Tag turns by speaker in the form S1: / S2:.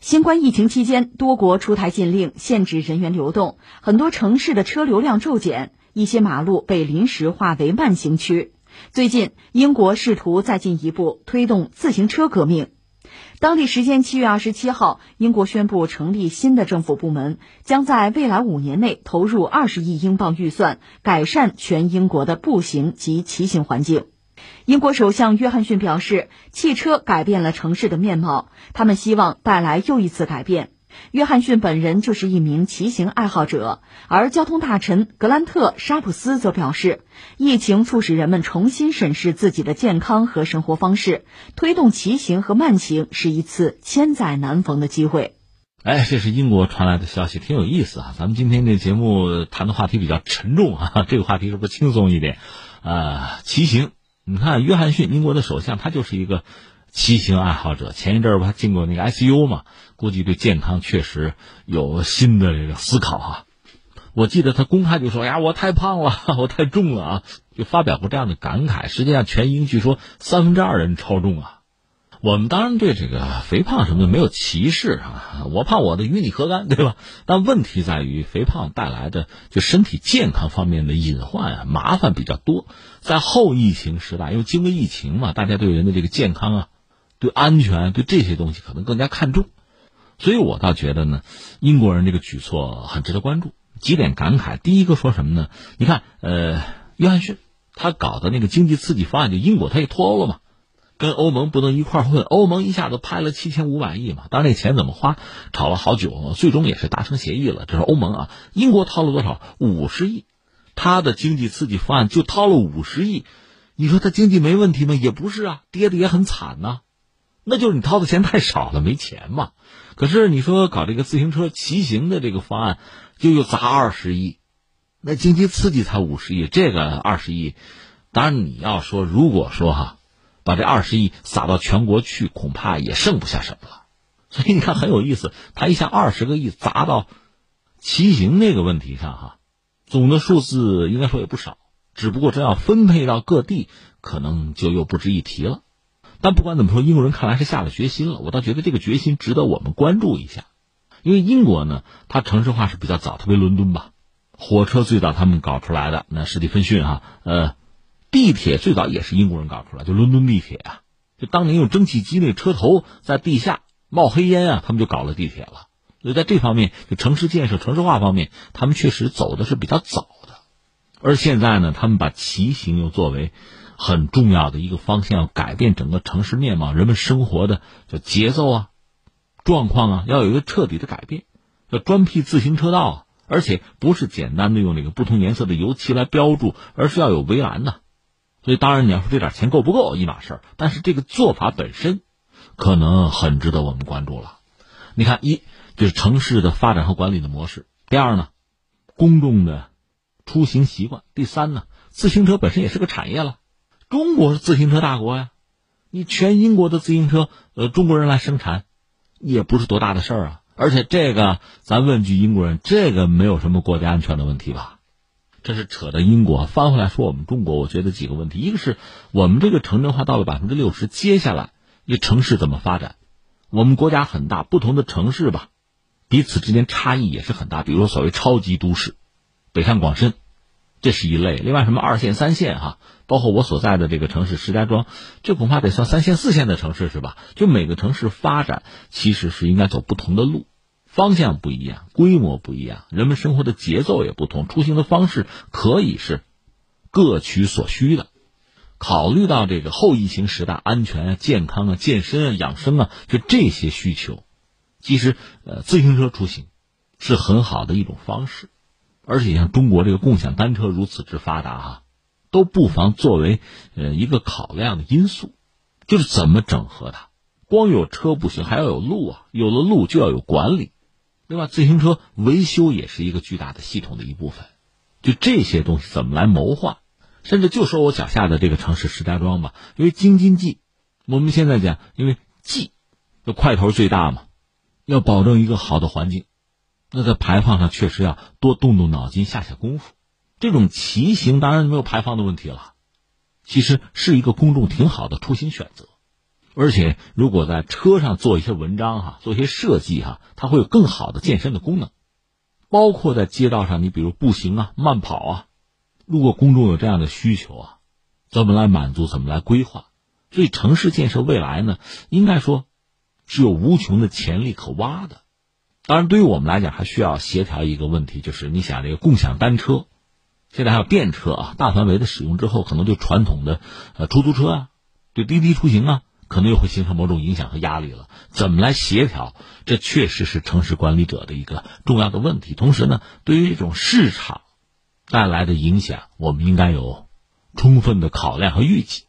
S1: 新冠疫情期间，多国出台禁令，限制人员流动，很多城市的车流量骤减，一些马路被临时划为慢行区。最近，英国试图再进一步推动自行车革命。当地时间七月二十七号，英国宣布成立新的政府部门，将在未来五年内投入二十亿英镑预算，改善全英国的步行及骑行环境。英国首相约翰逊表示，汽车改变了城市的面貌，他们希望带来又一次改变。约翰逊本人就是一名骑行爱好者，而交通大臣格兰特·沙普斯则表示，疫情促使人们重新审视自己的健康和生活方式，推动骑行和慢行是一次千载难逢的机会。
S2: 哎，这是英国传来的消息，挺有意思啊。咱们今天这节目谈的话题比较沉重啊，这个话题是不是轻松一点？啊，骑行。你看，约翰逊，英国的首相，他就是一个骑行爱好者。前一阵儿他进过那个 ICU 嘛，估计对健康确实有新的这个思考哈。我记得他公开就说：“呀，我太胖了，我太重了啊！”就发表过这样的感慨。实际上，全英据说三分之二人超重啊。我们当然对这个肥胖什么的没有歧视啊，我胖我的与你何干，对吧？但问题在于肥胖带来的就身体健康方面的隐患啊，麻烦比较多。在后疫情时代，因为经过疫情嘛，大家对人的这个健康啊、对安全、对这些东西可能更加看重，所以我倒觉得呢，英国人这个举措很值得关注。几点感慨，第一个说什么呢？你看，呃，约翰逊他搞的那个经济刺激方案，就英国他也脱欧了嘛。跟欧盟不能一块混，欧盟一下子拍了七千五百亿嘛，当然那钱怎么花，吵了好久，最终也是达成协议了。这是欧盟啊，英国掏了多少？五十亿，他的经济刺激方案就掏了五十亿，你说他经济没问题吗？也不是啊，跌的也很惨呐，那就是你掏的钱太少了，没钱嘛。可是你说搞这个自行车骑行的这个方案，就又砸二十亿，那经济刺激才五十亿，这个二十亿，当然你要说，如果说哈。把这二十亿撒到全国去，恐怕也剩不下什么了。所以你看很有意思，他一下二十个亿砸到骑行那个问题上，哈，总的数字应该说也不少。只不过真要分配到各地，可能就又不值一提了。但不管怎么说，英国人看来是下了决心了。我倒觉得这个决心值得我们关注一下，因为英国呢，它城市化是比较早，特别伦敦吧，火车最早他们搞出来的，那史蒂芬逊哈，呃。地铁最早也是英国人搞出来，就伦敦地铁啊，就当年用蒸汽机那车头在地下冒黑烟啊，他们就搞了地铁了。所以在这方面，就城市建设、城市化方面，他们确实走的是比较早的。而现在呢，他们把骑行又作为很重要的一个方向，改变整个城市面貌，人们生活的就节奏啊、状况啊，要有一个彻底的改变，要专辟自行车道，而且不是简单的用那个不同颜色的油漆来标注，而是要有围栏的。所以，当然你要说这点钱够不够一码事儿，但是这个做法本身，可能很值得我们关注了。你看，一就是城市的发展和管理的模式；第二呢，公众的出行习惯；第三呢，自行车本身也是个产业了。中国是自行车大国呀，你全英国的自行车，呃，中国人来生产，也不是多大的事儿啊。而且这个，咱问句英国人，这个没有什么国家安全的问题吧？这是扯到英国，翻回来说我们中国，我觉得几个问题，一个是我们这个城镇化到了百分之六十，接下来一个城市怎么发展？我们国家很大，不同的城市吧，彼此之间差异也是很大。比如说所谓超级都市，北上广深，这是一类。另外什么二线、三线哈，包括我所在的这个城市石家庄，这恐怕得算三线、四线的城市是吧？就每个城市发展其实是应该走不同的路。方向不一样，规模不一样，人们生活的节奏也不同，出行的方式可以是各取所需的。考虑到这个后疫情时代，安全啊、健康啊、健身啊、养生啊，就这些需求，其实呃，自行车出行是很好的一种方式。而且像中国这个共享单车如此之发达哈，都不妨作为呃一个考量的因素，就是怎么整合它。光有车不行，还要有路啊，有了路就要有管理。另外，自行车维修也是一个巨大的系统的一部分，就这些东西怎么来谋划？甚至就说我脚下的这个城市石家庄吧，因为京津冀，我们现在讲，因为冀的块头最大嘛，要保证一个好的环境，那在排放上确实要多动动脑筋，下下功夫。这种骑行当然没有排放的问题了，其实是一个公众挺好的出行选择。而且如果在车上做一些文章哈，做一些设计哈，它会有更好的健身的功能。包括在街道上，你比如步行啊、慢跑啊，如果公众有这样的需求啊，怎么来满足，怎么来规划？所以城市建设未来呢，应该说是有无穷的潜力可挖的。当然，对于我们来讲，还需要协调一个问题，就是你想这个共享单车，现在还有电车啊，大范围的使用之后，可能对传统的呃出租车啊，对滴滴出行啊，可能又会形成某种影响和压力了。怎么来协调？这确实是城市管理者的一个重要的问题。同时呢，对于这种市场带来的影响，我们应该有充分的考量和预计。